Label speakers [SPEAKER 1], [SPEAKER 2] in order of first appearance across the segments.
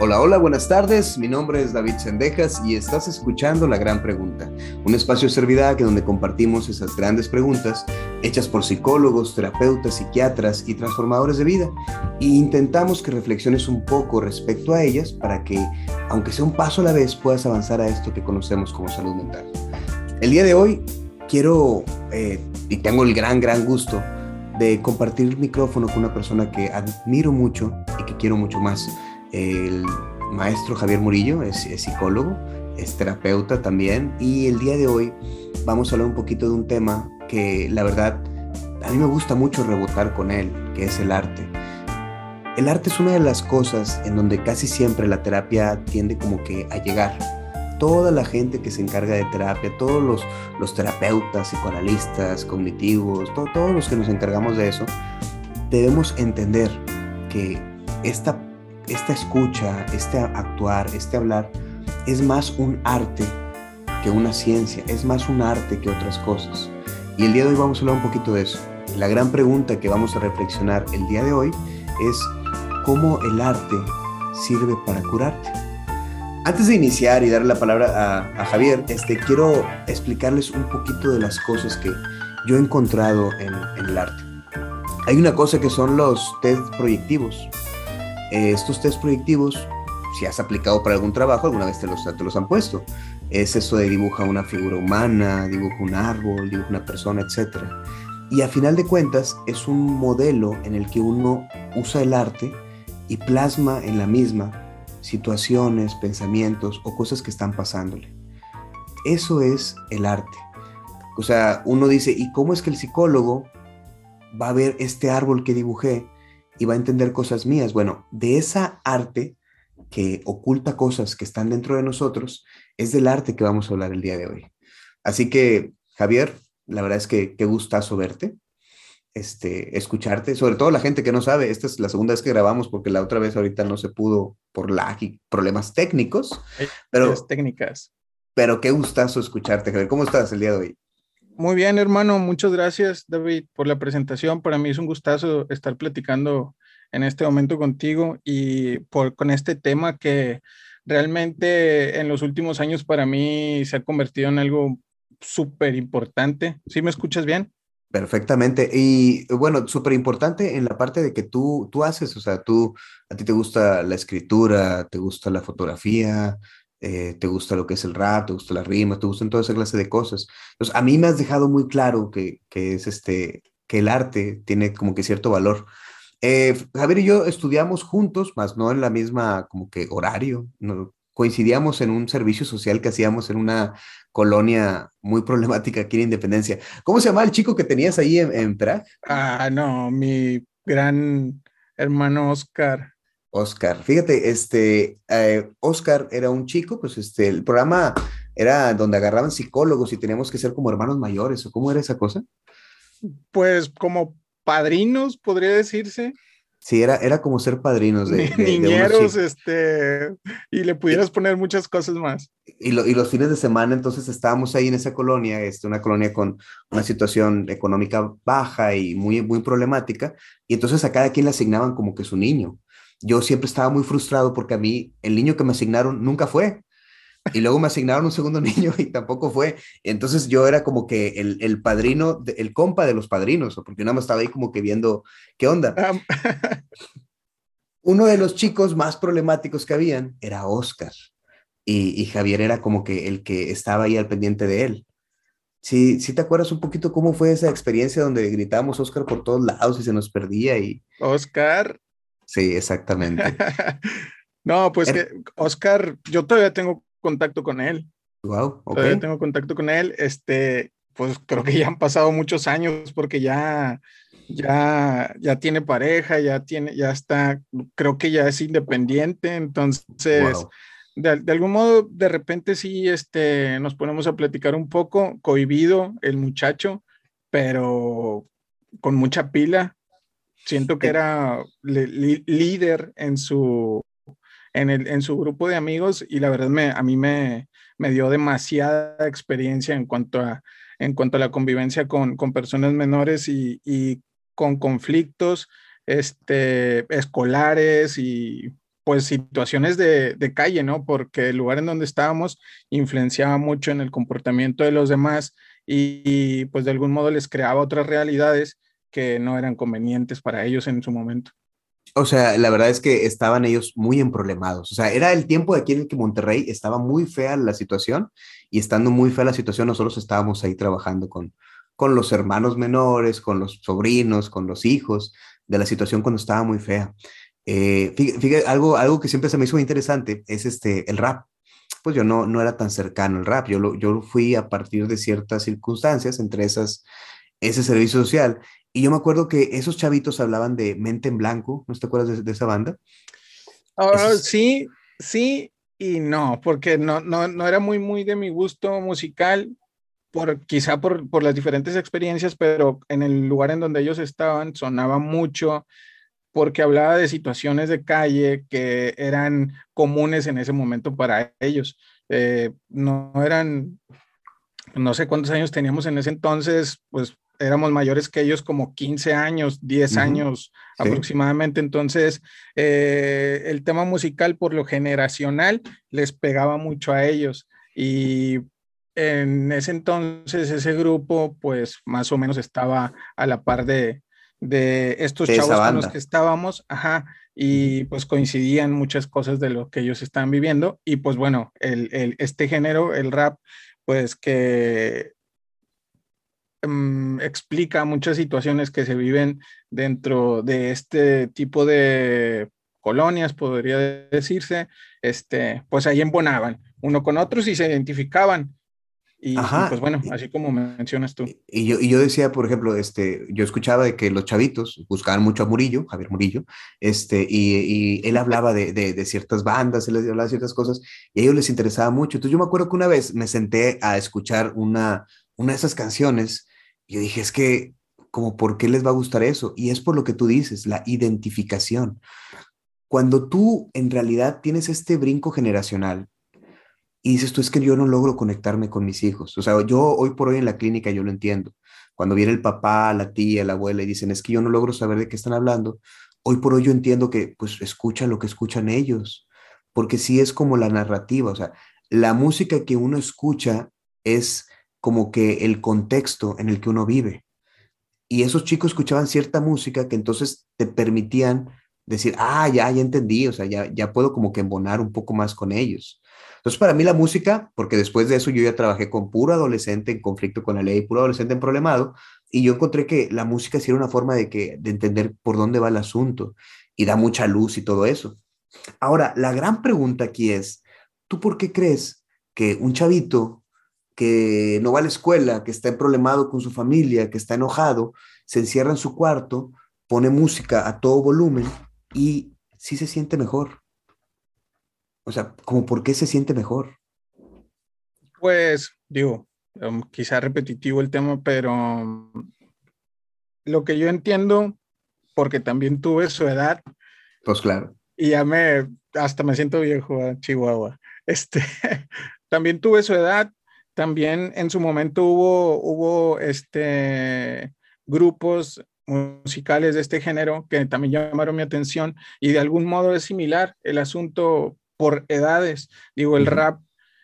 [SPEAKER 1] Hola, hola, buenas tardes. Mi nombre es David Sendejas y estás escuchando La Gran Pregunta, un espacio que donde compartimos esas grandes preguntas hechas por psicólogos, terapeutas, psiquiatras y transformadores de vida e intentamos que reflexiones un poco respecto a ellas para que, aunque sea un paso a la vez, puedas avanzar a esto que conocemos como salud mental. El día de hoy quiero, eh, y tengo el gran, gran gusto de compartir el micrófono con una persona que admiro mucho y que quiero mucho más el maestro Javier Murillo es, psicólogo, es terapeuta también y el día de hoy vamos a hablar un poquito de un tema que la verdad a mí me gusta mucho rebotar con él, que es el arte. El arte es una de las cosas en donde casi siempre la terapia tiende como que a llegar. Toda la gente que se encarga de terapia, todos los, los terapeutas, psicoanalistas, cognitivos, todos los que nos encargamos de eso, debemos entender que esta esta escucha, este actuar, este hablar, es más un arte que una ciencia, es más un arte que otras cosas. Y el día de hoy vamos a hablar un poquito de eso. La gran pregunta que vamos a reflexionar el día de hoy es cómo el arte sirve para curarte. Antes de iniciar y darle la palabra a, Javier, este, quiero explicarles un poquito de las cosas que yo he encontrado en, en el arte. Hay una cosa que son los test proyectivos. Eh, estos test proyectivos, si has aplicado para algún trabajo, alguna vez te los, te los han puesto. Es eso de dibuja una figura humana, dibuja un árbol, dibuja una persona, etc. Y a final de cuentas es un modelo en el que uno usa el arte y plasma en la misma situaciones, pensamientos o cosas que están pasándole. Eso es el arte. O sea, uno dice, ¿y cómo es que el psicólogo va a ver este árbol que dibujé y va a entender cosas mías. Bueno, de esa arte que oculta cosas que están dentro de nosotros, es del arte que vamos a hablar el día de hoy. Así que, Javier, la verdad es que qué gustazo verte, este, escucharte, sobre todo la gente que no sabe, esta es la segunda vez que grabamos porque la otra vez ahorita no se pudo por lag y problemas técnicos, pero...
[SPEAKER 2] técnicas.
[SPEAKER 1] Pero qué gustazo escucharte, Javier. ¿Cómo estás el día de hoy?
[SPEAKER 2] Muy bien, hermano. Muchas gracias, David, por la presentación. Para mí es un gustazo estar platicando en este momento contigo y por, con este tema que realmente en los últimos años para mí se ha convertido en algo súper importante. ¿Sí me escuchas bien?
[SPEAKER 1] Perfectamente. Y bueno, súper importante en la parte de que tú, tú haces, o sea, tú, a ti te gusta la escritura, te gusta la fotografía, eh, te gusta lo que es el rap, te gusta la rima, te gustan toda esa clase de cosas. Entonces, a mí me has dejado muy claro que, que es este, que el arte tiene como que cierto valor. Eh, Javier y yo estudiamos juntos, más no en la misma como que horario, no, coincidíamos en un servicio social que hacíamos en una colonia muy problemática aquí en Independencia. ¿Cómo se llama el chico que tenías ahí en, en?
[SPEAKER 2] Ah, no, mi gran hermano Oscar.
[SPEAKER 1] Oscar. Fíjate, este, eh, Oscar era un chico, pues este, el programa era donde agarraban psicólogos y teníamos que ser como hermanos mayores, ¿o cómo era esa cosa?
[SPEAKER 2] Pues como padrinos, podría decirse.
[SPEAKER 1] Sí, era, era como ser padrinos de,
[SPEAKER 2] niñeros, este, y le pudieras poner muchas cosas más.
[SPEAKER 1] Y, y, los fines de semana, entonces estábamos ahí en esa colonia, este, una colonia con una situación económica baja y muy, muy problemática, y entonces a cada quien le asignaban como que su niño yo siempre estaba muy frustrado porque a mí el niño que me asignaron nunca fue. Y luego me asignaron un segundo niño y tampoco fue. Entonces yo era como que el, el padrino, el compa de los padrinos, porque nada más estaba ahí como que viendo qué onda. Uno de los chicos más problemáticos que habían era Oscar. Y, y, Javier era como que el que estaba ahí al pendiente de él. Sí, sí te acuerdas un poquito cómo fue esa experiencia donde gritábamos Oscar por todos lados y se nos perdía y...
[SPEAKER 2] Oscar,
[SPEAKER 1] Sí, exactamente.
[SPEAKER 2] no, pues que Oscar, yo todavía tengo contacto con él.
[SPEAKER 1] Wow,
[SPEAKER 2] okay. Todavía tengo contacto con él. Este, pues creo que ya han pasado muchos años porque ya, ya, ya tiene pareja, ya tiene, ya está, creo que ya es independiente. Entonces, de, de, algún modo, de repente sí, este, nos ponemos a platicar un poco, cohibido el muchacho, pero con mucha pila. Siento que era líder en su, en, el, en su grupo de amigos y la verdad me, a mí me, me dio demasiada experiencia en cuanto a, en cuanto a la convivencia con, con personas menores y, y, con conflictos este, escolares y pues situaciones de, de, calle, ¿no? Porque el lugar en donde estábamos influenciaba mucho en el comportamiento de los demás y, pues de algún modo les creaba otras realidades que no eran convenientes para ellos en su momento.
[SPEAKER 1] O sea, la verdad es que estaban ellos muy emproblemados. O sea, era el tiempo de aquí en el que Monterrey estaba muy fea la situación y estando muy fea la situación, nosotros estábamos ahí trabajando con, con los hermanos menores, con los sobrinos, con los hijos de la situación cuando estaba muy fea. Eh, fíjate, algo, algo que siempre se me hizo interesante es este, el rap. Pues yo no, no era tan cercano al rap, yo lo, yo fui a partir de ciertas circunstancias, entre esas, ese servicio social. Y yo me acuerdo que esos chavitos hablaban de Mente en Blanco, ¿no te acuerdas de, esa banda?
[SPEAKER 2] Ah, sí, sí y no, porque no, no, no era muy, muy de mi gusto musical, por, quizá por, por las diferentes experiencias, pero en el lugar en donde ellos estaban sonaba mucho porque hablaba de situaciones de calle que eran comunes en ese momento para ellos. Eh, no eran, no sé cuántos años teníamos en ese entonces, pues éramos mayores que ellos como 15 años, 10 años aproximadamente. Entonces, eh, el tema musical por lo generacional les pegaba mucho a ellos. Y en ese entonces ese grupo pues más o menos estaba a la par de, de estos chavos con los que estábamos, ajá, y pues coincidían muchas cosas de lo que ellos estaban viviendo, y pues bueno, el, este género, el rap, pues que mm, explica muchas situaciones que se viven dentro de este tipo de colonias, podría decirse, este, pues ahí embonaban uno con otros y se identificaban y, pues bueno, así como mencionas tú.
[SPEAKER 1] Y yo, y yo decía, por ejemplo, este, yo escuchaba de que los chavitos buscaban mucho a Murillo, Javier Murillo, este, y, y él hablaba de, de, de, ciertas bandas, él les hablaba de ciertas cosas, y a ellos les interesaba mucho. Entonces yo me acuerdo que una vez me senté a escuchar una, una de esas canciones, yo dije, es que, como, ¿por qué les va a gustar eso? Y es por lo que tú dices, la identificación. Cuando tú en realidad tienes este brinco generacional, y dices tú, es que yo no logro conectarme con mis hijos. O sea, yo hoy por hoy en la clínica yo lo entiendo. Cuando viene el papá, la tía, la abuela y dicen, es que yo no logro saber de qué están hablando, hoy por hoy yo entiendo que pues escuchan lo que escuchan ellos, porque sí es como la narrativa, o sea, la música que uno escucha es como que el contexto en el que uno vive. Y esos chicos escuchaban cierta música que entonces te permitían decir, ah, ya, ya entendí, o sea, ya, ya puedo como que embonar un poco más con ellos. Entonces, para mí la música, porque después de eso yo ya trabajé con puro adolescente en conflicto con la ley, puro adolescente en problemado, y yo encontré que la música sí era una forma de, que, de entender por dónde va el asunto y da mucha luz y todo eso. Ahora, la gran pregunta aquí es, ¿tú por qué crees que un chavito que no va a la escuela, que está problemado con su familia, que está enojado, se encierra en su cuarto, pone música a todo volumen y sí se siente mejor? O sea, como por qué se siente mejor.
[SPEAKER 2] Pues, digo, um, quizá repetitivo el tema, pero um, lo que yo entiendo, porque también tuve su edad.
[SPEAKER 1] Pues claro.
[SPEAKER 2] Y ya me, hasta me siento viejo a Chihuahua. Este, también tuve su edad, también en su momento hubo, hubo este, grupos musicales de este género que también llamaron mi atención y de algún modo es similar el asunto por edades. Digo, el rap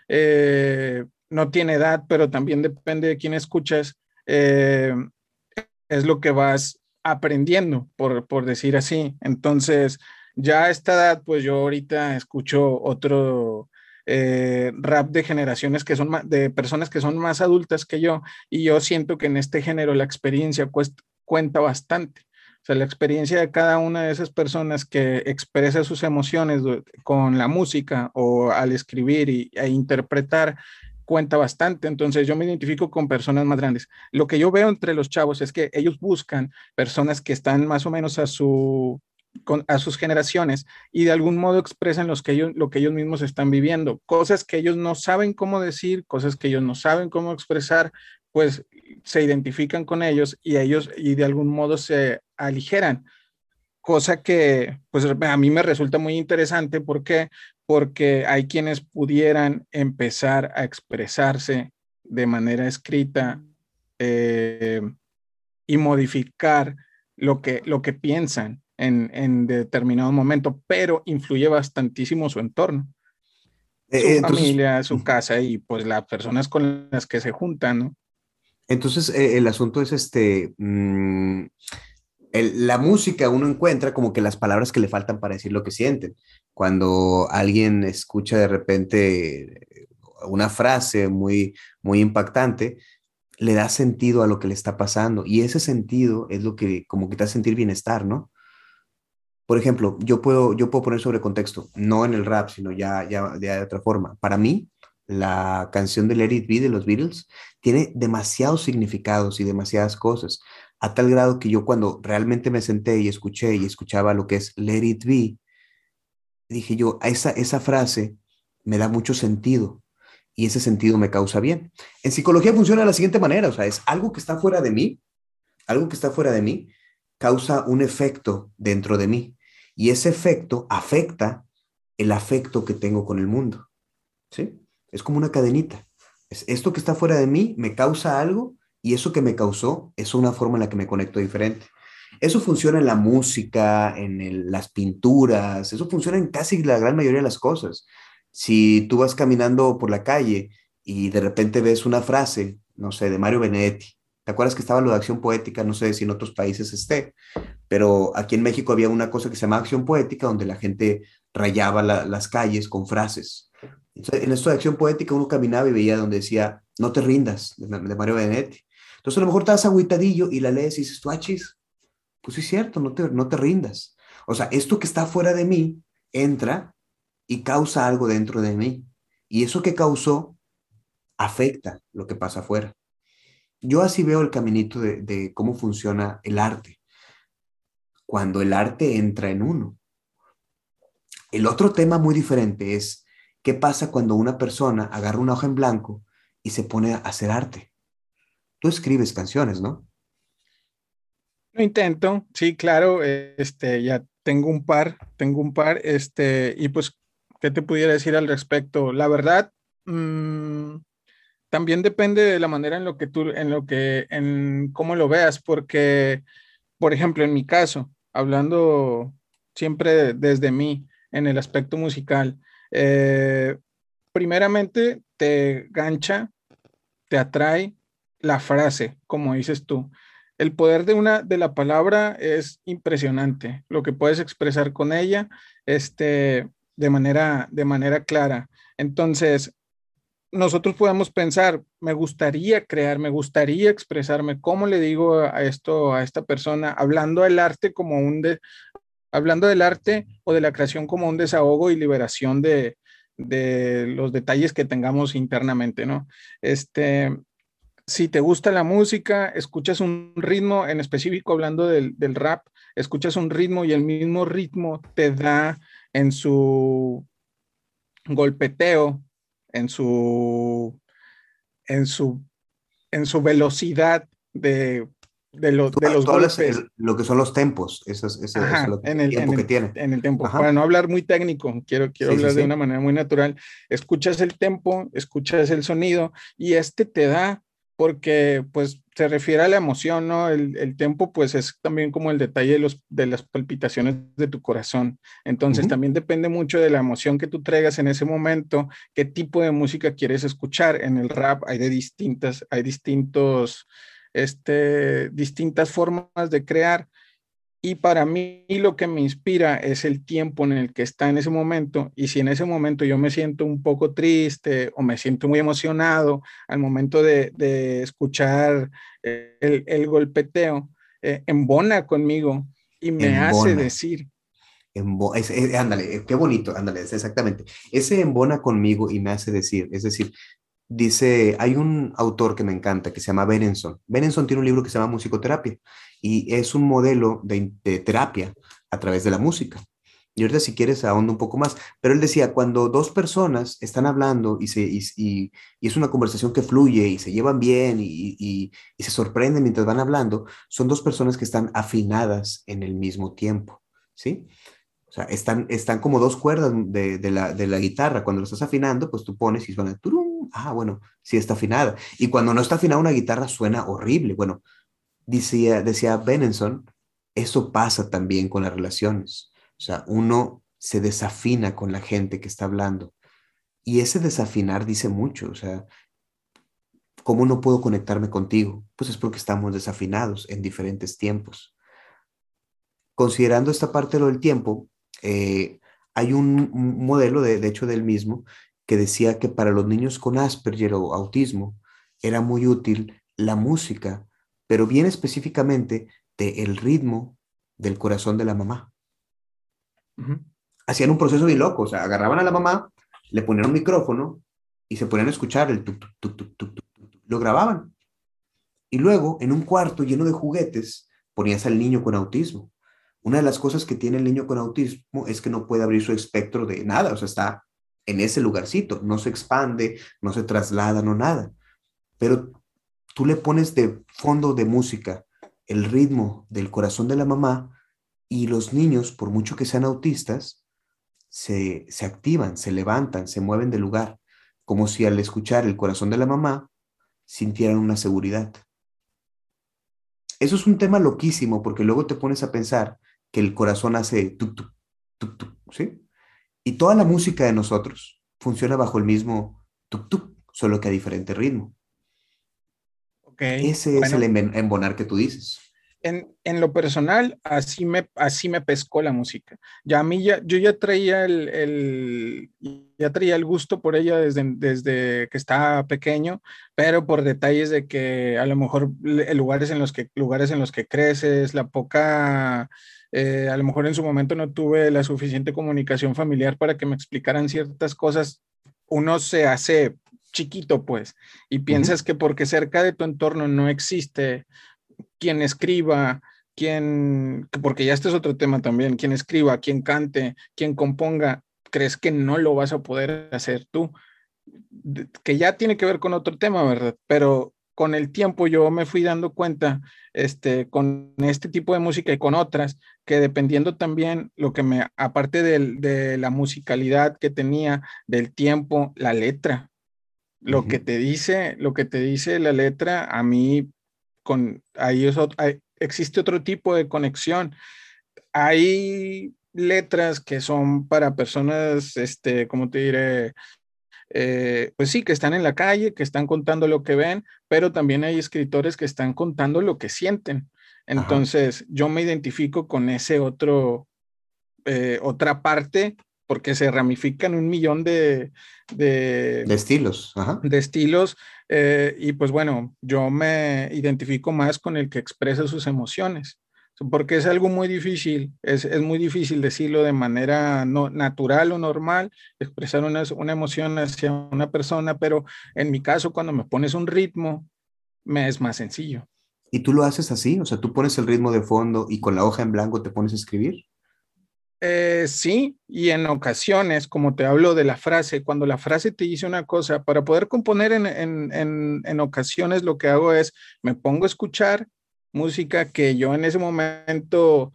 [SPEAKER 2] eh, no tiene edad, pero también depende de quién escuchas. Eh, es lo que vas aprendiendo, por, por, decir así. Entonces, ya a esta edad, pues yo ahorita escucho otro eh, rap de generaciones que son de personas que son más adultas que yo, y yo siento que en este género la experiencia cuenta bastante. O sea, la experiencia de cada una de esas personas que expresa sus emociones con la música o al escribir y, e interpretar cuenta bastante. Entonces yo me identifico con personas más grandes. Lo que yo veo entre los chavos es que ellos buscan personas que están más o menos a su a sus generaciones y de algún modo expresan los que ellos, lo que ellos mismos están viviendo, cosas que ellos no saben cómo decir, cosas que ellos no saben cómo expresar, pues se identifican con ellos y ellos y de algún modo se aligeran, cosa que pues a mí me resulta muy interesante. ¿Por qué? Porque hay quienes pudieran empezar a expresarse de manera escrita eh, y modificar lo que, lo que piensan en, determinado momento, pero influye bastantísimo su entorno. Su eh, familia, su casa y pues las personas con las que se juntan, ¿no?
[SPEAKER 1] Entonces, eh, el asunto es este, mm, la música uno encuentra como que las palabras que le faltan para decir lo que sienten. Cuando alguien escucha de repente una frase muy, muy impactante, le da sentido a lo que le está pasando y ese sentido es lo que como que te hace sentir bienestar, ¿no? Por ejemplo, yo puedo, yo puedo poner sobre contexto, no en el rap, sino ya, ya, de otra forma. Para mí, la canción de Let It Be de los Beatles tiene demasiados significados y demasiadas cosas, a tal grado que yo cuando realmente me senté y escuché y escuchaba lo que es Let It Be, dije yo, esa, esa frase me da mucho sentido y ese sentido me causa bien. En psicología funciona de la siguiente manera, o sea, es algo que está fuera de mí, algo que está fuera de mí, causa un efecto dentro de mí y ese efecto afecta el afecto que tengo con el mundo. ¿Sí? Es como una cadenita. Es esto que está fuera de mí me causa algo y eso que me causó es una forma en la que me conecto diferente. Eso funciona en la música, en las pinturas, eso funciona en casi la gran mayoría de las cosas. Si tú vas caminando por la calle y de repente ves una frase, no sé, de Mario Benedetti, ¿te acuerdas que estaba lo de acción poética? No sé si en otros países esté, pero aquí en México había una cosa que se llama acción poética, donde la gente rayaba las calles con frases. en esto de acción poética uno caminaba y veía donde decía, no te rindas, de, Mario Benedetti. Entonces a lo mejor estás agüitadillo y la lees y dices, tú achis, pues sí es cierto, no te, no te rindas. O sea, esto que está fuera de mí entra y causa algo dentro de mí. Y eso que causó afecta lo que pasa afuera. Yo así veo el caminito de, cómo funciona el arte. Cuando el arte entra en uno. El otro tema muy diferente es qué pasa cuando una persona agarra una hoja en blanco y se pone a hacer arte. Tú escribes canciones, ¿no?
[SPEAKER 2] Lo intento, sí, claro, este, ya tengo un par, tengo un par, este, y pues ¿Qué te pudiera decir al respecto? La verdad, mm, también depende de la manera en lo que tú, en lo que, en cómo lo veas, porque, por ejemplo, en mi caso, hablando siempre desde mí, en el aspecto musical, eh, primeramente te gancha, te atrae la frase, como dices tú. El poder de una de la palabra es impresionante. Lo que puedes expresar con ella, este, de manera, de manera clara. Entonces, nosotros podemos pensar, me gustaría crear, me gustaría expresarme, ¿cómo le digo a esto a esta persona? Hablando del arte como un hablando del arte o de la creación como un desahogo y liberación de, de los detalles que tengamos internamente, ¿no? Este, si te gusta la música, escuchas un ritmo, en específico hablando del, del rap, escuchas un ritmo y el mismo ritmo te da en su golpeteo, en su, en su, en su velocidad de, de, lo, de los golpes.
[SPEAKER 1] lo que son los tempos, eso es, lo
[SPEAKER 2] en el, tiempo que tiene. En el tempo. Para no hablar muy técnico, quiero, quiero hablar de una manera muy natural. Escuchas el tempo, escuchas el sonido y este te da porque pues se refiere a la emoción, ¿no? El, el tiempo pues es también como el detalle de, los, de las palpitaciones de tu corazón. Entonces también depende mucho de la emoción que tú traigas en ese momento, qué tipo de música quieres escuchar. En el rap hay de distintas, hay distintos, este, distintas formas de crear. Y para mí lo que me inspira es el tiempo en el que está en ese momento. Y si en ese momento yo me siento un poco triste o me siento muy emocionado al momento de, escuchar el, golpeteo, eh, embona conmigo y me hace decir.
[SPEAKER 1] ándale, eh, qué bonito, ándale, exactamente. Ese embona conmigo y me hace decir, es decir, dice, hay un autor que me encanta que se llama Benenson. Benenson tiene un libro que se llama Musicoterapia y es un modelo de, terapia a través de la música. Y ahorita si quieres ahondo un poco más, pero él decía, cuando dos personas están hablando y, se, y, es una conversación que fluye y se llevan bien y, se sorprenden mientras van hablando, son dos personas que están afinadas en el mismo tiempo, ¿sí? O sea, están, están como dos cuerdas de, de, la, de la guitarra. Cuando lo estás afinando, pues tú pones y suena turum, ah, bueno, sí está afinada. Y cuando no está afinada una guitarra suena horrible. Bueno, decía, decía Benenson Eso pasa también con las relaciones. O sea, uno se desafina con la gente que está hablando. Y ese desafinar dice mucho. O sea, ¿cómo no puedo conectarme contigo? Pues es porque estamos desafinados en diferentes tiempos. Considerando esta parte lo del tiempo, eh, hay un, modelo, de, de hecho, del mismo, que decía que para los niños con Asperger o autismo era muy útil la música, pero bien específicamente de el ritmo del corazón de la mamá. Hacían un proceso bien loco, o sea, agarraban a la mamá, le ponían un micrófono y se ponían a escuchar el tuk, tuk, tuk, tuk, lo grababan. Y luego, en un cuarto lleno de juguetes, ponías al niño con autismo. Una de las cosas que tiene el niño con autismo es que no puede abrir su espectro de nada, o sea, está en ese lugarcito, no se expande, no se traslada, no nada. Pero tú le pones de fondo de música el ritmo del corazón de la mamá y los niños, por mucho que sean autistas, se, se activan, se levantan, se mueven de lugar, como si al escuchar el corazón de la mamá sintieran una seguridad. Eso es un tema loquísimo porque luego te pones a pensar que el corazón hace tuk, tuk, tuk, tuk, ¿sí? Y toda la música de nosotros funciona bajo el mismo tuk tuk, solo que a diferente ritmo. Okay. Ese es el embonar que tú dices.
[SPEAKER 2] En, en, lo personal, así me, así me pescó la música. Ya a mí, ya, yo ya traía el, el, ya traía el gusto por ella desde, desde que estaba pequeño, pero por detalles de que a lo mejor lugares en los que, lugares en los que creces, la poca eh, a lo mejor en su momento no tuve la suficiente comunicación familiar para que me explicaran ciertas cosas. Uno se hace chiquito, pues, y piensas que porque cerca de tu entorno no existe quien escriba, quien, porque ya este es otro tema también, quien escriba, quien cante, quien componga, crees que no lo vas a poder hacer tú, que ya tiene que ver con otro tema, ¿verdad? Pero con el tiempo yo me fui dando cuenta, este, con este tipo de música y con otras, que dependiendo también lo que me, aparte de la musicalidad que tenía, del tiempo, la letra, lo que te dice, lo que te dice la letra, a mí, con, ahí existe otro tipo de conexión. Hay letras que son para personas, este, ¿cómo te diré? Eh, pues sí, que están en la calle, que están contando lo que ven, pero también hay escritores que están contando lo que sienten. Entonces, yo me identifico con ese otro, eh, otra parte, porque se ramifican un millón de,
[SPEAKER 1] de, estilos.
[SPEAKER 2] De estilos. Eh, y pues bueno, yo me identifico más con el que expresa sus emociones porque es algo muy difícil, es, muy difícil decirlo de manera no, natural o normal, expresar una, una, emoción hacia una persona, pero en mi caso, cuando me pones un ritmo, me es más sencillo.
[SPEAKER 1] ¿Y tú lo haces así? O sea, tú pones el ritmo de fondo y con la hoja en blanco te pones a escribir.
[SPEAKER 2] Eh, sí, y en ocasiones, como te hablo de la frase, cuando la frase te dice una cosa, para poder componer en, en, en, en ocasiones lo que hago es, me pongo a escuchar música que yo en ese momento,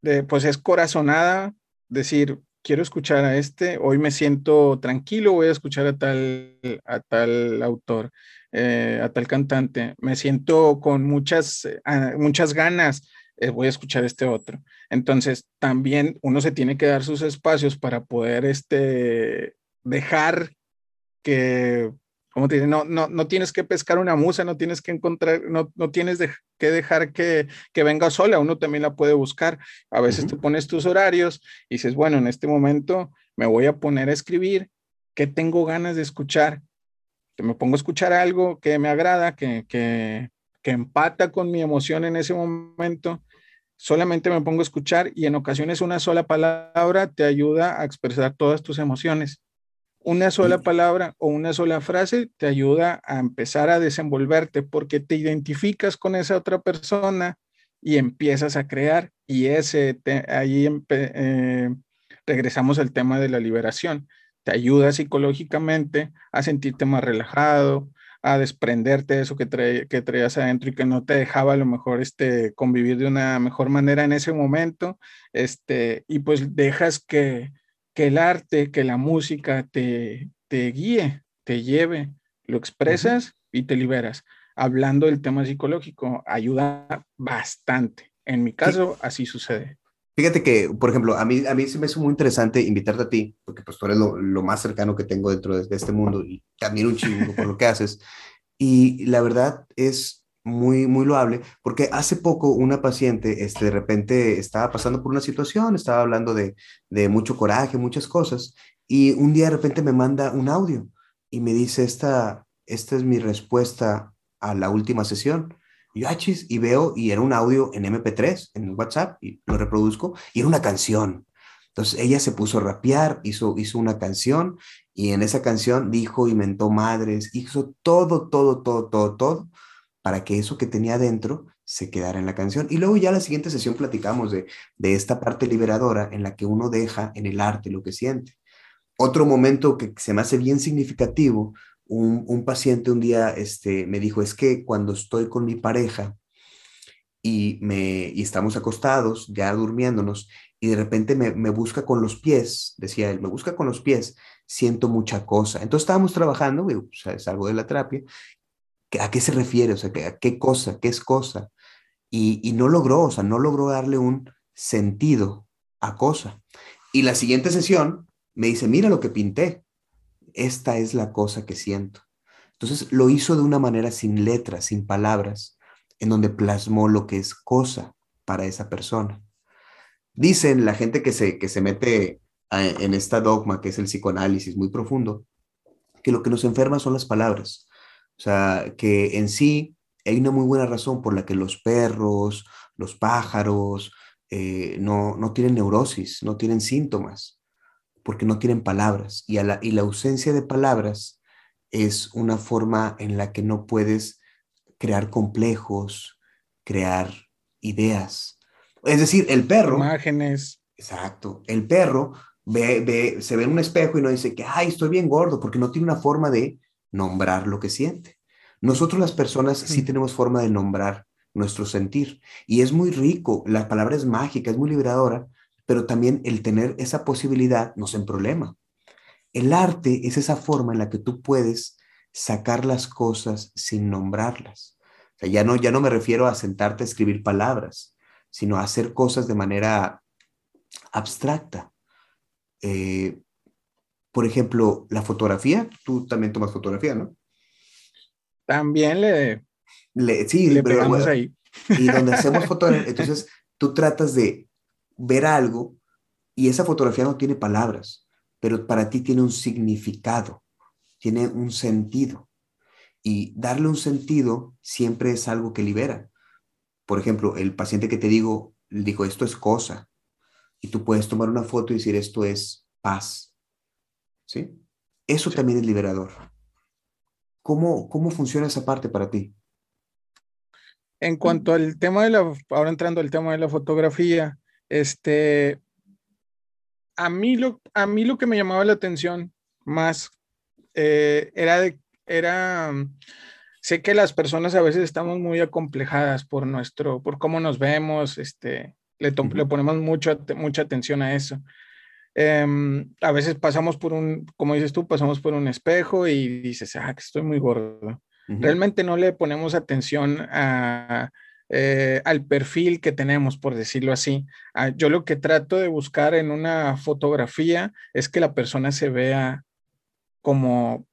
[SPEAKER 2] de, pues es corazonada, decir, quiero escuchar a este, hoy me siento tranquilo, voy a escuchar a tal, a tal autor, eh, a tal cantante, me siento con muchas, eh, muchas ganas, eh, voy a escuchar este otro. Entonces, también uno se tiene que dar sus espacios para poder este, dejar que como te dice, no, no, no tienes que pescar una musa, no tienes que encontrar, no, no tienes que dejar que, que, venga sola, uno también la puede buscar. A veces tú pones tus horarios y dices, bueno, en este momento me voy a poner a escribir, ¿qué tengo ganas de escuchar? Que me pongo a escuchar algo que me agrada, que, que, que empata con mi emoción en ese momento solamente me pongo a escuchar y en ocasiones una sola palabra te ayuda a expresar todas tus emociones. Una sola palabra o una sola frase te ayuda a empezar a desenvolverte porque te identificas con esa otra persona y empiezas a crear. Y ese, ahí eh, regresamos al tema de la liberación. Te ayuda psicológicamente a sentirte más relajado, a desprenderte de eso que, que traías adentro y que no te dejaba a lo mejor este, convivir de una mejor manera en ese momento. Este, y pues dejas que, que el arte, que la música te, te guíe, te lleve, lo expresas y te liberas. Hablando del tema psicológico, ayuda bastante. En mi caso, así sucede.
[SPEAKER 1] Fíjate que, por ejemplo, a mí, a mí se me hizo muy interesante invitarte a ti, porque pues tú eres lo, lo más cercano que tengo dentro de, este mundo y también un chingo por lo que haces. Y la verdad es muy, muy loable, porque hace poco una paciente, este, de repente estaba pasando por una situación, estaba hablando de, de mucho coraje, muchas cosas, y un día de repente me manda un audio y me dice, esta, esta es mi respuesta a la última sesión. Yo, achis, y veo, y era un audio en MP3, en WhatsApp, y lo reproduzco, y era una canción. Entonces ella se puso a rapear, hizo, hizo una canción, y en esa canción dijo y mentó madres, hizo todo, todo, todo, todo, todo, para que eso que tenía dentro se quedara en la canción. Y luego ya la siguiente sesión platicamos de, de esta parte liberadora en la que uno deja en el arte lo que siente. Otro momento que se me hace bien significativo un, paciente un día este, me dijo, es que cuando estoy con mi pareja y, me, y estamos acostados, ya durmiéndonos, y de repente me, busca con los pies, decía él, me busca con los pies, siento mucha cosa. Entonces estábamos trabajando, o sea, es algo de la terapia, ¿a qué se refiere? O sea, ¿a qué cosa? ¿Qué es cosa? Y, y no logró, o sea, no logró darle un sentido a cosa. Y la siguiente sesión me dice, mira lo que pinté esta es la cosa que siento. Entonces lo hizo de una manera sin letras, sin palabras, en donde plasmó lo que es cosa para esa persona. Dicen la gente que se, que se mete en esta dogma, que es el psicoanálisis muy profundo, que lo que nos enferma son las palabras. O sea, que en sí hay una muy buena razón por la que los perros, los pájaros, eh, no, no tienen neurosis, no tienen síntomas porque no tienen palabras y, la, y la ausencia de palabras es una forma en la que no puedes crear complejos, crear ideas. Es decir, el perro...
[SPEAKER 2] Imágenes.
[SPEAKER 1] Exacto. El perro ve, ve, se ve en un espejo y no dice que, ay, estoy bien gordo, porque no tiene una forma de nombrar lo que siente. Nosotros las personas sí tenemos forma de nombrar nuestro sentir y es muy rico, la palabra es mágica, es muy liberadora, pero también el tener esa posibilidad nos en problema. El arte es esa forma en la que tú puedes sacar las cosas sin nombrarlas. O sea, ya no, ya no me refiero a sentarte a escribir palabras, sino a hacer cosas de manera abstracta. Eh, por ejemplo, la fotografía, tú también tomas fotografía, ¿no?
[SPEAKER 2] También le,
[SPEAKER 1] le sí, le pegamos ahí. Y donde hacemos fotografía, entonces tú tratas de ver algo y esa fotografía no tiene palabras, pero para ti tiene un significado, tiene un sentido. Y darle un sentido siempre es algo que libera. Por ejemplo, el paciente que te digo, dijo, esto es cosa. Y tú puedes tomar una foto y decir, esto es paz. ¿Sí? Eso también es liberador. ¿Cómo, ¿Cómo funciona esa parte para ti?
[SPEAKER 2] En cuanto al tema de la, ahora entrando al tema de la fotografía, este, a mí lo, a mí lo que me llamaba la atención más eh, era de, era, sé que las personas a veces estamos muy acomplejadas por nuestro, por cómo nos vemos, este, le, le ponemos mucho, mucha atención a eso. Em, a veces pasamos por un, como dices tú, pasamos por un espejo y dices, ah, que estoy muy gordo. Realmente no le ponemos atención a, eh, al perfil que tenemos, por decirlo así. Ah, yo lo que trato de buscar en una fotografía es que la persona se vea como,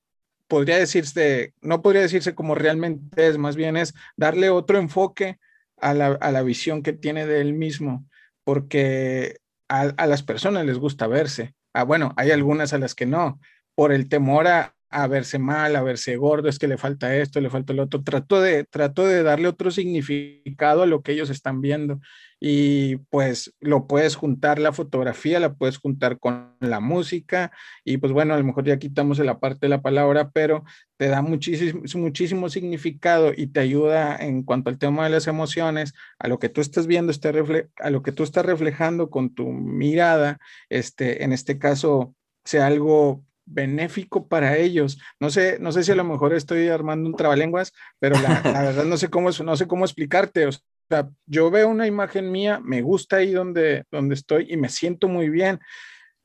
[SPEAKER 2] podría decirse, no podría decirse como realmente es, más bien es darle otro enfoque a la, visión que tiene de él mismo, porque a, a las personas les gusta verse. Ah, bueno, hay algunas a las que no, por el temor a, a verse mal, a verse gordo, es que le falta esto, le falta lo otro. Trato de, trato de darle otro significado a lo que ellos están viendo. Y pues lo puedes juntar la fotografía, la puedes juntar con la música y pues bueno, a lo mejor ya quitamos la parte de la palabra, pero te da muchísimo, muchísimo significado y te ayuda en cuanto al tema de las emociones, a lo que tú estás viendo, este a lo que tú estás reflejando con tu mirada, este, en este caso sea algo benéfico para ellos. No sé, no sé si a lo mejor estoy armando un trabalenguas, pero la, verdad no sé cómo, no sé cómo explicarte. O sea, yo veo una imagen mía, me gusta ahí donde, donde estoy y me siento muy bien.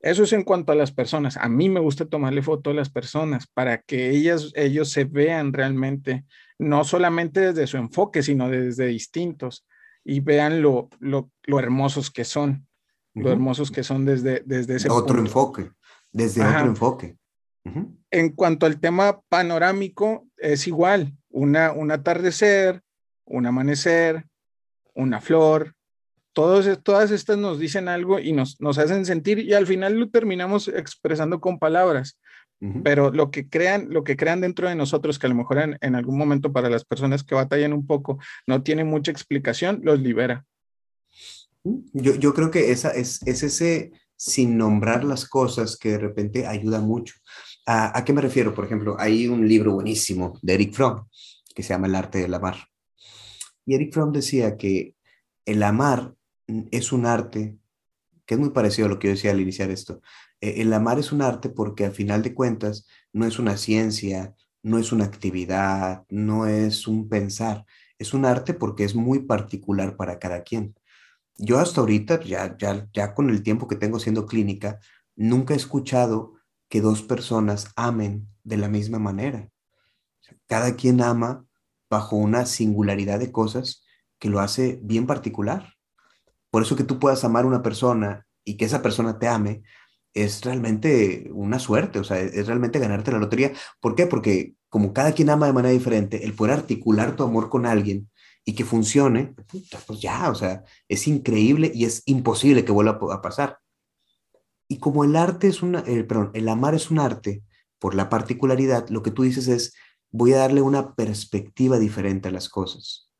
[SPEAKER 2] Eso es en cuanto a las personas. A mí me gusta tomarle foto a las personas para que ellas, ellos se vean realmente, no solamente desde su enfoque, sino desde distintos. y vean lo, lo, lo hermosos que son, lo hermosos que son desde, desde ese
[SPEAKER 1] otro enfoque, desde otro enfoque.
[SPEAKER 2] En cuanto al tema panorámico, es igual, una, un atardecer, un amanecer, una flor, todos, todas estas nos dicen algo y nos, nos hacen sentir y al final lo terminamos expresando con palabras. Pero lo que crean, lo que crean dentro de nosotros, que a lo mejor en, en, algún momento para las personas que batallan un poco no tiene mucha explicación, los libera.
[SPEAKER 1] Yo, yo creo que esa es, es ese sin nombrar las cosas que de repente ayuda mucho. ¿A, ¿A, qué me refiero? Por ejemplo, hay un libro buenísimo de Eric Fromm que se llama El arte del amar. Y Eric Fromm decía que el amar es un arte, que es muy parecido a lo que yo decía al iniciar esto. Eh, el amar es un arte porque al final de cuentas no es una ciencia, no es una actividad, no es un pensar. Es un arte porque es muy particular para cada quien. Yo hasta ahorita, ya, ya, ya con el tiempo que tengo siendo clínica, nunca he escuchado que dos personas amen de la misma manera. Cada quien ama bajo una singularidad de cosas que lo hace bien particular. Por eso que tú puedas amar a una persona y que esa persona te ame, es realmente una suerte, o sea, es realmente ganarte la lotería. ¿Por qué? Porque como cada quien ama de manera diferente, el poder articular tu amor con alguien y que funcione, pues ya, o sea, es increíble y es imposible que vuelva a pasar. Y como el arte es una, eh, perdón, el amar es un arte, por la particularidad, lo que tú dices es, voy a darle una perspectiva diferente a las cosas.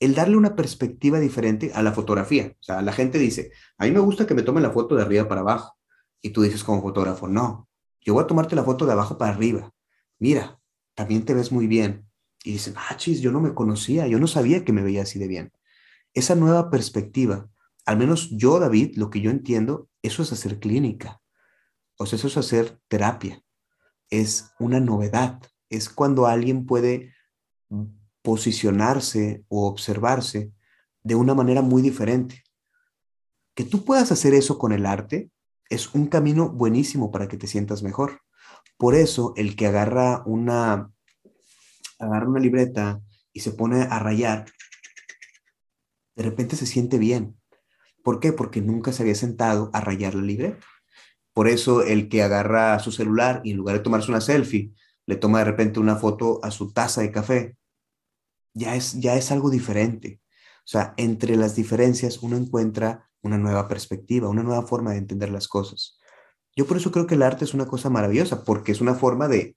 [SPEAKER 1] El darle una perspectiva diferente a la fotografía. O sea, la gente dice, a mí me gusta que me tomen la foto de arriba para abajo. Y tú dices como fotógrafo, no, yo voy a tomarte la foto de abajo para arriba. Mira, también te ves muy bien. Y dicen, ah, chis, yo no me conocía, yo no sabía que me veía así de bien. Esa nueva perspectiva, al menos yo, David, lo que yo entiendo, eso es hacer clínica. O sea, eso es hacer terapia. Es una novedad. Es cuando alguien puede posicionarse o observarse de una manera muy diferente. Que tú puedas hacer eso con el arte es un camino buenísimo para que te sientas mejor. Por eso, el que agarra una, agarra una libreta y se pone a rayar, de repente se siente bien. ¿Por qué? Porque nunca se había sentado a rayar la libreta. Por eso, el que agarra su celular y en lugar de tomarse una selfie, le toma de repente una foto a su taza de café, ya es, ya es algo diferente. O sea, entre las diferencias uno encuentra una nueva perspectiva, una nueva forma de entender las cosas. Yo por eso creo que el arte es una cosa maravillosa, porque es una forma de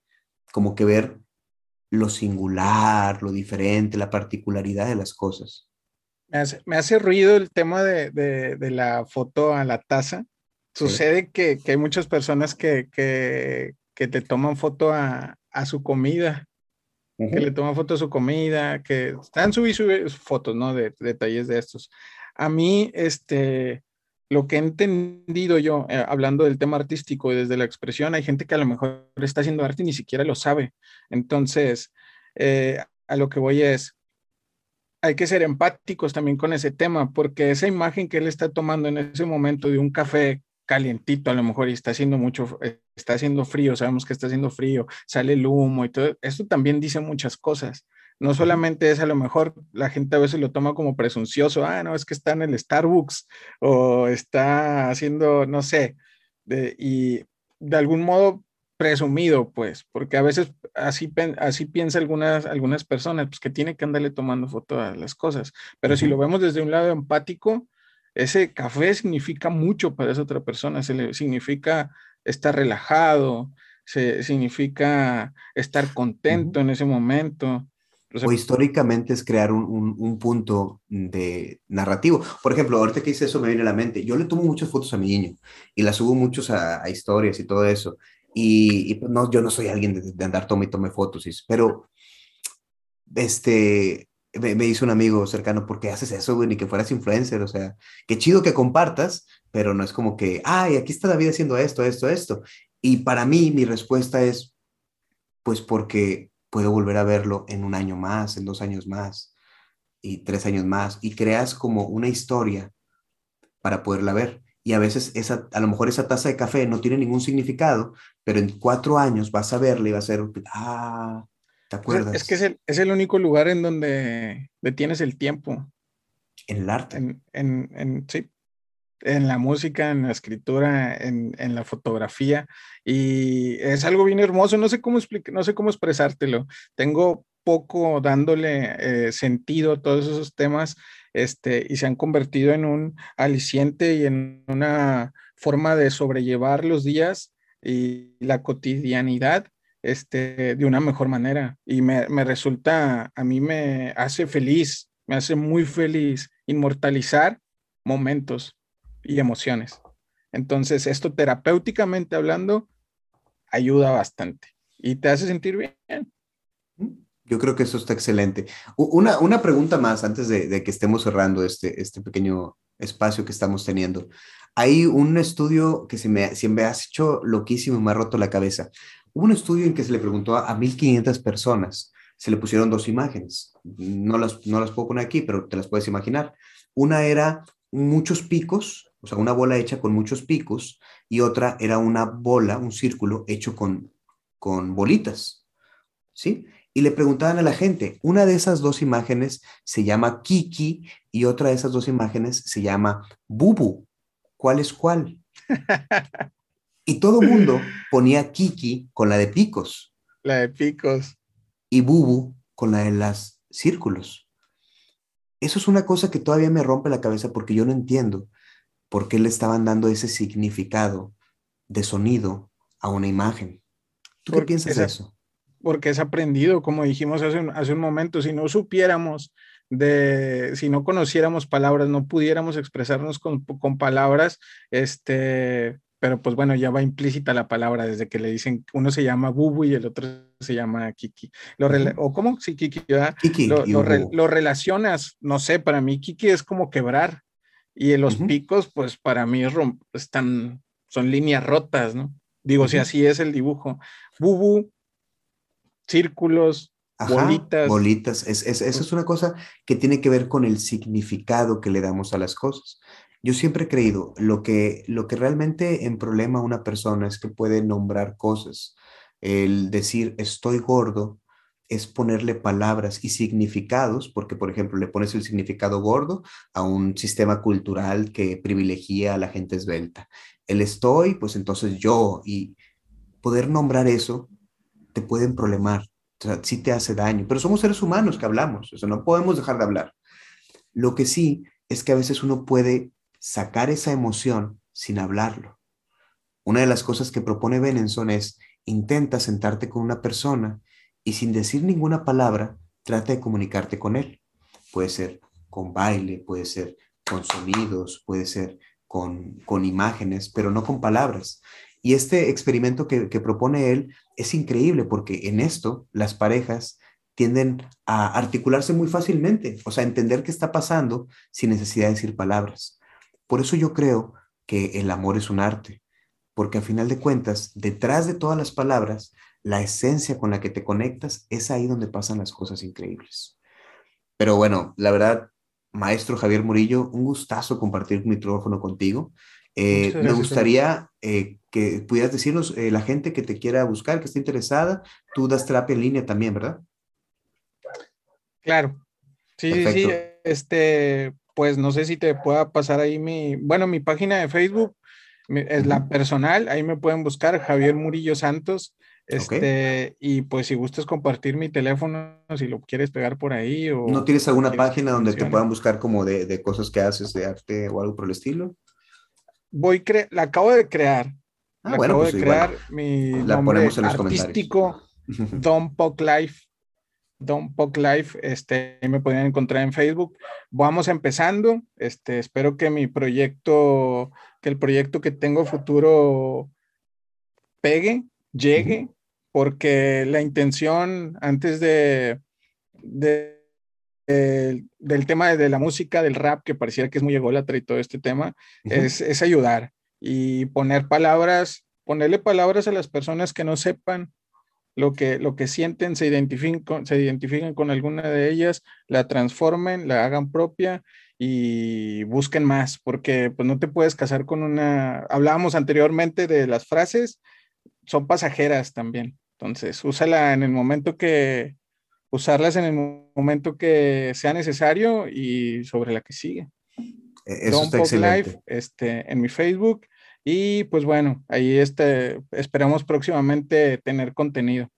[SPEAKER 1] como que ver lo singular, lo diferente, la particularidad de las cosas.
[SPEAKER 2] Me hace, ruido el tema de, la foto a la taza. Sucede que, hay muchas personas que, que, te toman foto a, su comida, que le toman foto a su comida, que están subiendo fotos, ¿no? De, detalles de estos. A mí, este, lo que he entendido yo, eh, hablando del tema artístico y desde la expresión, hay gente que a lo mejor está haciendo arte y ni siquiera lo sabe. Entonces, eh, a lo que voy es, hay que ser empáticos también con ese tema, porque esa imagen que él está tomando en ese momento de un café calientito a lo mejor y está haciendo mucho, eh, está haciendo frío, sabemos que está haciendo frío, sale el humo y todo, esto también dice muchas cosas. No solamente es a lo mejor la gente a veces lo toma como presuncioso, ah, no, es que está en el Starbucks o está haciendo, no sé, y de algún modo presumido, pues, porque a veces así, así piensa algunas, algunas personas, pues que tiene que andarle tomando foto a las cosas. Pero si lo vemos desde un lado empático, ese café significa mucho para esa otra persona, se le significa estar relajado, se, significa estar contento en ese momento,
[SPEAKER 1] o, históricamente es crear un, punto de narrativo. Por ejemplo, ahorita que hice eso me viene a la mente, yo le tomo muchas fotos a mi niño y las subo muchos a, historias y todo eso. Y, pues, no, yo no soy alguien de, andar tome y tome fotos, pero este, me, me, hizo un amigo cercano, ¿por qué haces eso, güey? Ni que fueras influencer, o sea, qué chido que compartas, pero no es como que, ay, aquí está David haciendo esto, esto, esto. Y para mí, mi respuesta es, pues porque puedo volver a verlo en un año más, en dos años más y tres años más y creas como una historia para poderla ver. Y a veces esa, a lo mejor esa taza de café no tiene ningún significado, pero en cuatro años vas a verla y va a ser, ah, ¿te acuerdas?
[SPEAKER 2] Es que es el, es el único lugar en donde detienes el tiempo.
[SPEAKER 1] En el arte.
[SPEAKER 2] En, sí, en la música, en la escritura, en, la fotografía. Y es algo bien hermoso. No sé cómo no sé cómo expresártelo. Tengo poco dándole eh, sentido a todos esos temas este, y se han convertido en un aliciente y en una forma de sobrellevar los días y la cotidianidad este, de una mejor manera. Y me, me resulta, a mí me hace feliz, me hace muy feliz inmortalizar momentos y emociones. Entonces, esto terapéuticamente hablando, ayuda bastante y te hace sentir bien.
[SPEAKER 1] Yo creo que eso está excelente. Una, una pregunta más antes de, que estemos cerrando este, este pequeño espacio que estamos teniendo. Hay un estudio que se me, se me ha hecho loquísimo, me ha roto la cabeza. Hubo un estudio en que se le preguntó a, 1.500 personas, se le pusieron dos imágenes. No las, no las puedo poner aquí, pero te las puedes imaginar. Una era muchos picos, o sea, una bola hecha con muchos picos, y otra era una bola, un círculo hecho con, con bolitas. ¿Sí? y le preguntaban a la gente, una de esas dos imágenes se llama Kiki y otra de esas dos imágenes se llama Bubu. ¿Cuál es cuál? y todo el mundo ponía Kiki con la de picos.
[SPEAKER 2] La de picos.
[SPEAKER 1] Y Bubu con la de las círculos. Eso es una cosa que todavía me rompe la cabeza porque yo no entiendo por qué le estaban dando ese significado de sonido a una imagen. ¿Tú qué piensas de eso?
[SPEAKER 2] porque es aprendido, como dijimos hace un, hace un momento, si no supiéramos de, si no conociéramos palabras, no pudiéramos expresarnos con, con palabras, este, pero pues bueno, ya va implícita la palabra desde que le dicen, uno se llama Bubu y el otro se llama Kiki. Lo ¿O cómo? Sí, Kiki, Kiki lo, lo, relacionas, no sé, para mí Kiki es como quebrar y los picos, pues para mí están, son líneas rotas, ¿no? Digo, si así es el dibujo. Bubu círculos, bolitas.
[SPEAKER 1] Bolitas, es, es, eso es una cosa que tiene que ver con el significado que le damos a las cosas. Yo siempre he creído, lo que, lo que realmente en problema a una persona es que puede nombrar cosas. El decir estoy gordo es ponerle palabras y significados, porque por ejemplo le pones el significado gordo a un sistema cultural que privilegia a la gente esbelta. El estoy, pues entonces yo, y poder nombrar eso te pueden problemar, o sea, sí te hace daño, pero somos seres humanos que hablamos, o sea, no podemos dejar de hablar. Lo que sí es que a veces uno puede sacar esa emoción sin hablarlo. Una de las cosas que propone Benenson es intenta sentarte con una persona y sin decir ninguna palabra, trata de comunicarte con él. Puede ser con baile, puede ser con sonidos, puede ser con, con imágenes, pero no con palabras. Y este experimento que, propone él es increíble porque en esto las parejas tienden a articularse muy fácilmente, o sea, entender qué está pasando sin necesidad de decir palabras. Por eso yo creo que el amor es un arte, porque a final de cuentas, detrás de todas las palabras, la esencia con la que te conectas es ahí donde pasan las cosas increíbles. Pero bueno, la verdad, maestro Javier Murillo, un gustazo compartir mi micrófono contigo. Eh, me gustaría eh, que pudieras decirnos eh, la gente que te quiera buscar, que esté interesada. Tú das terapia en línea también, ¿verdad?
[SPEAKER 2] Claro. Sí, sí, sí. Este, pues no sé si te pueda pasar ahí mi, bueno, mi página de Facebook es la personal, ahí me pueden buscar Javier Murillo Santos. Este, y pues si gustas compartir mi teléfono, si lo quieres pegar por ahí o...
[SPEAKER 1] ¿No tienes alguna página donde te puedan buscar como de, de, cosas que haces de arte o algo por el estilo?
[SPEAKER 2] voy la acabo de crear. Ah, la acabo pues de crear mi nombre artístico, Don Poc Life. Don Poc Life, este, me pueden encontrar en Facebook. Vamos empezando. Este, espero que mi proyecto, que el proyecto que tengo futuro pegue, llegue, porque la intención antes de, de del tema de la música, del rap, que pareciera que es muy ególatra y todo este tema, es, ayudar y poner palabras, ponerle palabras a las personas que no sepan lo que, lo que sienten, se identifiquen, se identifiquen con alguna de ellas, la transformen, la hagan propia y busquen más, porque pues no te puedes casar con una, hablábamos anteriormente de las frases, son pasajeras también, entonces úsala en el momento que, usarlas en el momento que sea necesario y sobre la que sigue.
[SPEAKER 1] E-, eso está excelente.
[SPEAKER 2] este, en mi Facebook. Y pues bueno, ahí este, esperamos próximamente tener contenido.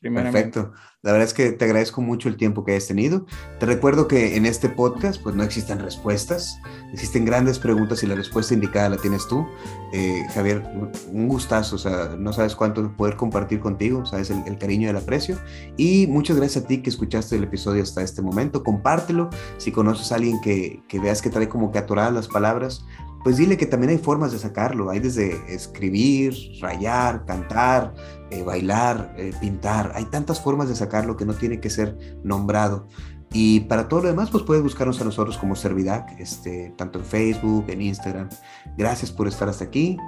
[SPEAKER 1] Perfecto. La verdad es que te agradezco mucho el tiempo que hayas tenido. Te recuerdo que en este podcast pues no existen respuestas, existen grandes preguntas y la respuesta indicada la tienes tú. Eh, Javier, un gustazo, o sea, no sabes cuánto poder compartir contigo, sabes el, el cariño y el aprecio. Y muchas gracias a ti que escuchaste el episodio hasta este momento. Compártelo. Si conoces a alguien que, que veas que trae como que atoradas las palabras, pues dile que también hay formas de sacarlo. Hay desde escribir, rayar, cantar, eh, bailar, eh, pintar. Hay tantas formas de sacarlo que no tiene que ser nombrado. Y para todo lo demás, pues puedes buscarnos a nosotros como Servidac, este, tanto en Facebook, en Instagram. Gracias por estar hasta aquí.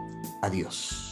[SPEAKER 1] Adiós.